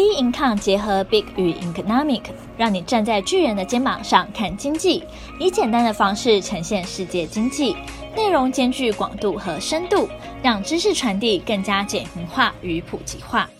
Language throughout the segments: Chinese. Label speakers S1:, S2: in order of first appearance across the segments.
S1: B Income 结合 Big 与 Economic，让你站在巨人的肩膀上看经济，以简单的方式呈现世界经济，内容兼具广度和深度，让知识传递更加简明化与普及化。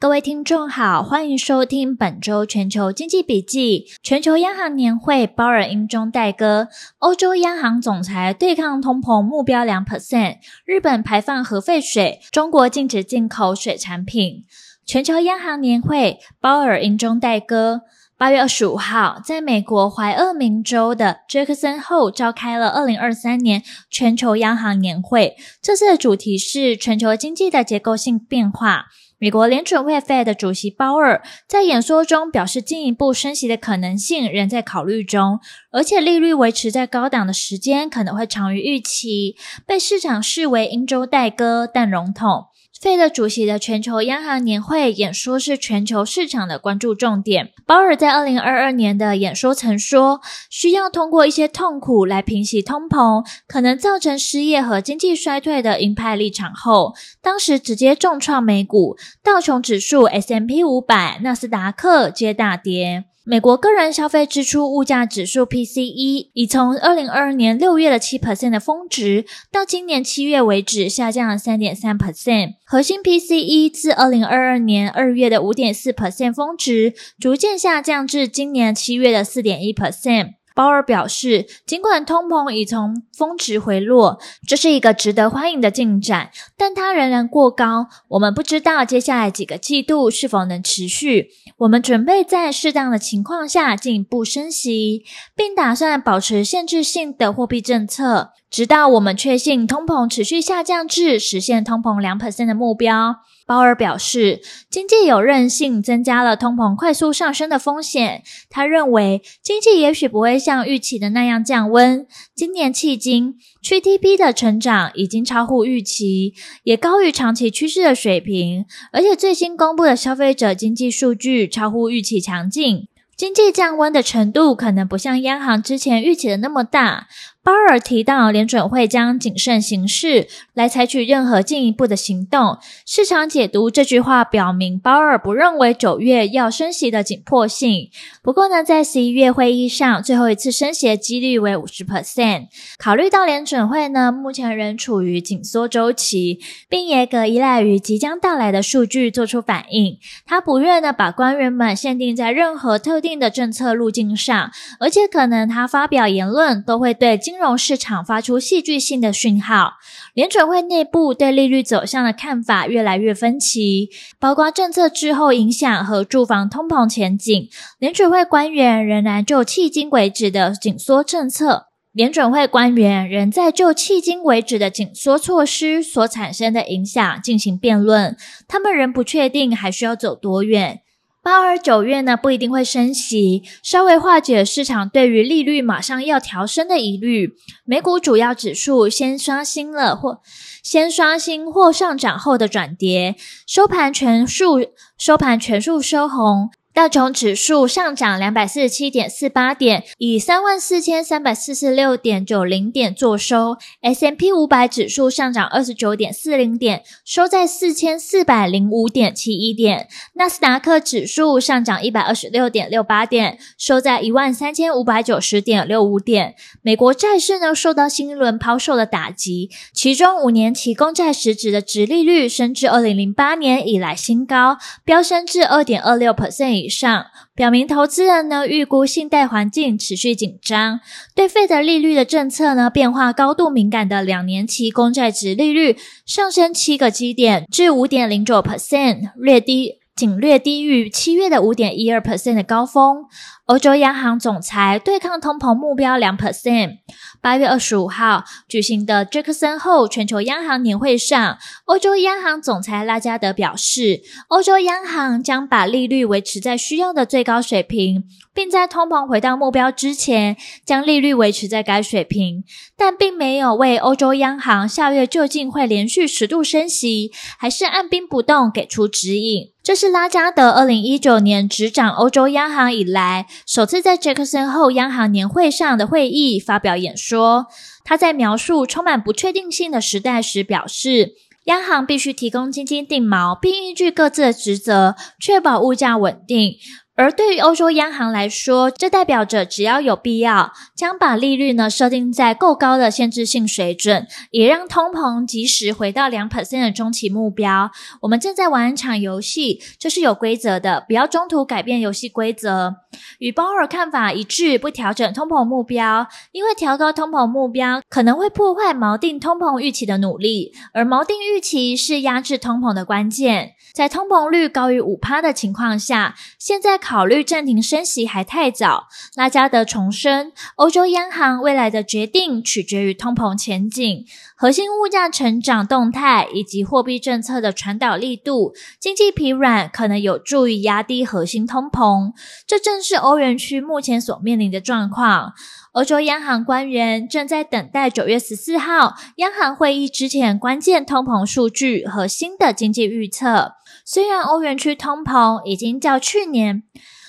S1: 各位听众好，欢迎收听本周全球经济笔记。全球央行年会，鲍尔英中带歌，欧洲央行总裁对抗通膨目标两 percent，日本排放核废水，中国禁止进口水产品。全球央行年会，鲍尔英中带鸽。八月二十五号，在美国怀俄明州的杰克森霍召开了二零二三年全球央行年会。这次的主题是全球经济的结构性变化。美国联准会 Fed 的主席鲍尔在演说中表示，进一步升息的可能性仍在考虑中，而且利率维持在高档的时间可能会长于预期，被市场视为英中带鸽但笼统。费德主席的全球央行年会演说是全球市场的关注重点。鲍尔在二零二二年的演说曾说，需要通过一些痛苦来平息通膨，可能造成失业和经济衰退的鹰派立场后，当时直接重创美股，道琼指数、S M P 五百、纳斯达克皆大跌。美国个人消费支出物价指数 （PCE） 已从二零二二年六月的七 percent 的峰值，到今年七月为止下降了三点三 percent。核心 PCE 自二零二二年二月的五点四 percent 峰值，逐渐下降至今年七月的四点一 percent。鲍尔表示，尽管通膨已从峰值回落，这是一个值得欢迎的进展，但它仍然过高。我们不知道接下来几个季度是否能持续。我们准备在适当的情况下进一步升息，并打算保持限制性的货币政策，直到我们确信通膨持续下降至实现通膨两 percent 的目标。鲍尔表示，经济有韧性增加了通膨快速上升的风险。他认为，经济也许不会像预期的那样降温。今年迄今，GDP 的成长已经超乎预期，也高于长期趋势的水平。而且，最新公布的消费者经济数据超乎预期强劲。经济降温的程度可能不像央行之前预期的那么大。鲍尔提到，联准会将谨慎行事，来采取任何进一步的行动。市场解读这句话，表明鲍尔不认为九月要升息的紧迫性。不过呢，在十一月会议上，最后一次升息的几率为五十 percent。考虑到联准会呢，目前仍处于紧缩周期，并严格依赖于即将到来的数据做出反应。他不愿呢把官员们限定在任何特定的政策路径上，而且可能他发表言论都会对金融市场发出戏剧性的讯号，联准会内部对利率走向的看法越来越分歧，包括政策滞后影响和住房通膨前景。联准会官员仍然就迄今为止的紧缩政策，联准会官员仍在就迄今为止的紧缩措施所产生的影响进行辩论，他们仍不确定还需要走多远。八二九月呢，不一定会升息，稍微化解市场对于利率马上要调升的疑虑。美股主要指数先刷新了或先刷新或上涨后的转跌，收盘全数收盘全数收红。道琼指数上涨两百四十七点四八点，以三万四千三百四十六点九零点作收。S M P 五百指数上涨二十九点四零点，收在四千四百零五点七一点。纳斯达克指数上涨一百二十六点六八点，收在一万三千五百九十点六五点。美国债市呢，受到新一轮抛售的打击，其中五年期公债实质的殖利率升至二零零八年以来新高，飙升至二点二六 percent 以上，表明投资人呢预估信贷环境持续紧张，对费德利率的政策呢变化高度敏感的两年期公债值利率上升七个基点至五点零九 percent，略低，仅略低于七月的五点一二 percent 的高峰。欧洲央行总裁对抗通膨目标两 percent。八月二十五号举行的杰克森后全球央行年会上，欧洲央行总裁拉加德表示，欧洲央行将把利率维持在需要的最高水平，并在通膨回到目标之前将利率维持在该水平，但并没有为欧洲央行下月究竟会连续十度升息，还是按兵不动给出指引。这是拉加德二零一九年执掌欧洲央行以来，首次在杰克森后央行年会上的会议发表演说。他在描述充满不确定性的时代时表示，央行必须提供基金定锚，并依据各自的职责，确保物价稳定。而对于欧洲央行来说，这代表着只要有必要，将把利率呢设定在够高的限制性水准，也让通膨及时回到两 percent 的中期目标。我们正在玩一场游戏，这是有规则的，不要中途改变游戏规则。与鲍尔看法一致，不调整通膨目标，因为调高通膨目标可能会破坏锚定通膨预期的努力，而锚定预期是压制通膨的关键。在通膨率高于五趴的情况下，现在考考虑暂停升息还太早。拉加德重申，欧洲央行未来的决定取决于通膨前景、核心物价成长动态以及货币政策的传导力度。经济疲软可能有助于压低核心通膨，这正是欧元区目前所面临的状况。欧洲央行官员正在等待九月十四号央行会议之前关键通膨数据和新的经济预测。虽然欧元区通膨已经较去年，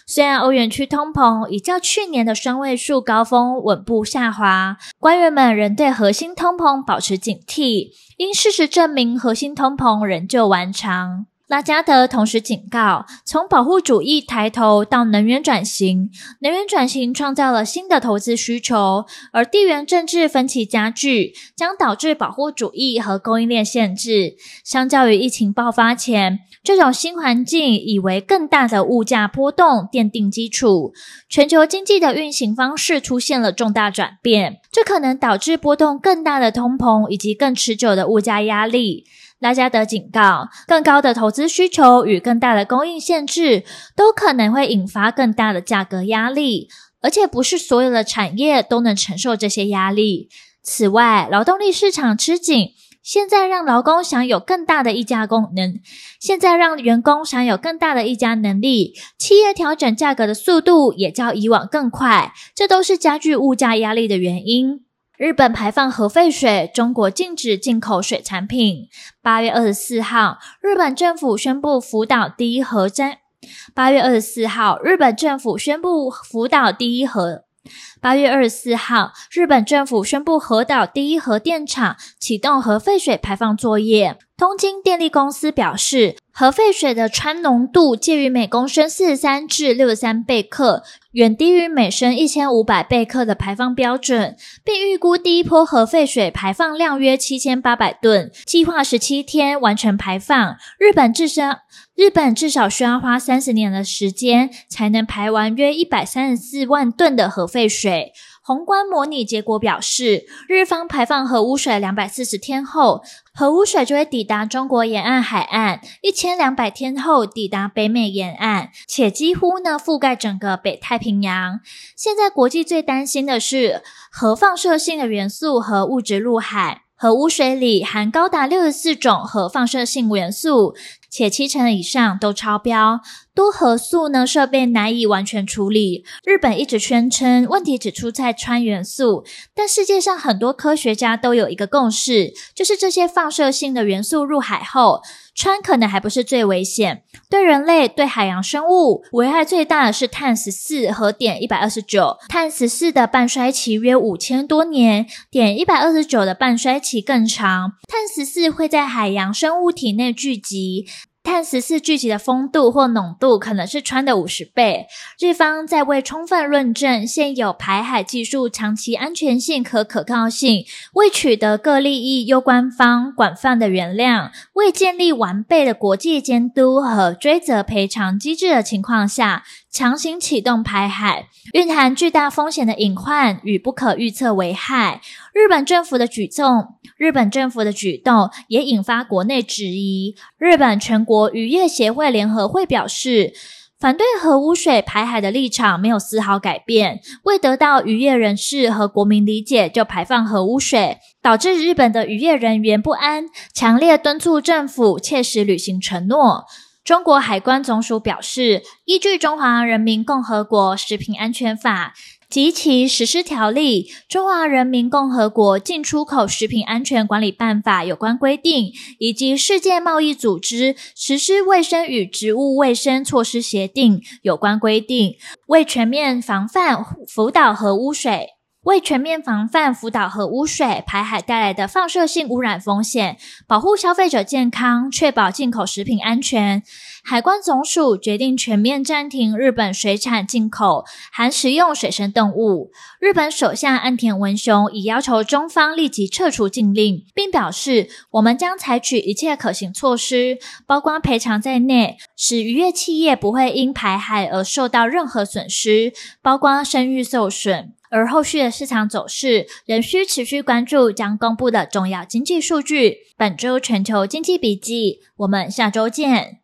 S1: 虽然欧元区通膨已较去年的双位数高峰稳步下滑，官员们仍对核心通膨保持警惕，因事实证明核心通膨仍旧顽强。拉加德同时警告，从保护主义抬头到能源转型，能源转型创造了新的投资需求，而地缘政治分歧加剧，将导致保护主义和供应链限制。相较于疫情爆发前，这种新环境已为更大的物价波动奠定基础，全球经济的运行方式出现了重大转变，这可能导致波动更大的通膨以及更持久的物价压力。拉加德警告，更高的投资需求与更大的供应限制都可能会引发更大的价格压力，而且不是所有的产业都能承受这些压力。此外，劳动力市场吃紧，现在让劳工享有更大的议价功能，现在让员工享有更大的议价能力，企业调整价格的速度也较以往更快，这都是加剧物价压力的原因。日本排放核废水，中国禁止进口水产品。八月二十四号，日本政府宣布福岛第一核灾。八月二十四号，日本政府宣布福岛第一核。八月二十四号，日本政府宣布核岛第一核电厂启动核废水排放作业。东京电力公司表示，核废水的氚浓度介于每公升四十三至六十三贝克。远低于每升一千五百贝克的排放标准，并预估第一波核废水排放量约七千八百吨，计划十七天完成排放。日本至少日本至少需要花三十年的时间，才能排完约一百三十四万吨的核废水。宏观模拟结果表示，日方排放核污水两百四十天后，核污水就会抵达中国沿岸海岸；一千两百天后抵达北美沿岸，且几乎呢覆盖整个北太平洋。现在国际最担心的是核放射性的元素和物质入海，核污水里含高达六十四种核放射性元素。且七成以上都超标，多核素呢设备难以完全处理。日本一直宣称问题只出在氚元素，但世界上很多科学家都有一个共识，就是这些放射性的元素入海后，氚可能还不是最危险。对人类、对海洋生物危害最大的是碳十四和碘一百二十九。碳十四的半衰期约五千多年，碘一百二十九的半衰期更长。碳十四会在海洋生物体内聚集。碳十四聚集的丰度或浓度可能是氚的五十倍。日方在未充分论证现有排海技术长期安全性和可靠性，未取得各利益攸关方广泛的原谅，未建立完备的国际监督和追责赔偿机制的情况下，强行启动排海，蕴含巨大风险的隐患与不可预测危害。日本政府的举动，日本政府的举动也引发国内质疑。日本全国渔业协会联合会表示，反对核污水排海的立场没有丝毫改变。未得到渔业人士和国民理解就排放核污水，导致日本的渔业人员不安，强烈敦促政府切实履行承诺。中国海关总署表示，依据《中华人民共和国食品安全法》及其实施条例，《中华人民共和国进出口食品安全管理办法》有关规定，以及世界贸易组织实施卫生与植物卫生措施协定有关规定，为全面防范福岛核污水。为全面防范福岛核污水排海带来的放射性污染风险，保护消费者健康，确保进口食品安全，海关总署决定全面暂停日本水产进口含食用水生动物。日本首相岸田文雄已要求中方立即撤除禁令，并表示我们将采取一切可行措施，包括赔偿在内，使渔业企业不会因排海而受到任何损失，包括声誉受损。而后续的市场走势仍需持续关注将公布的重要经济数据。本周全球经济笔记，我们下周见。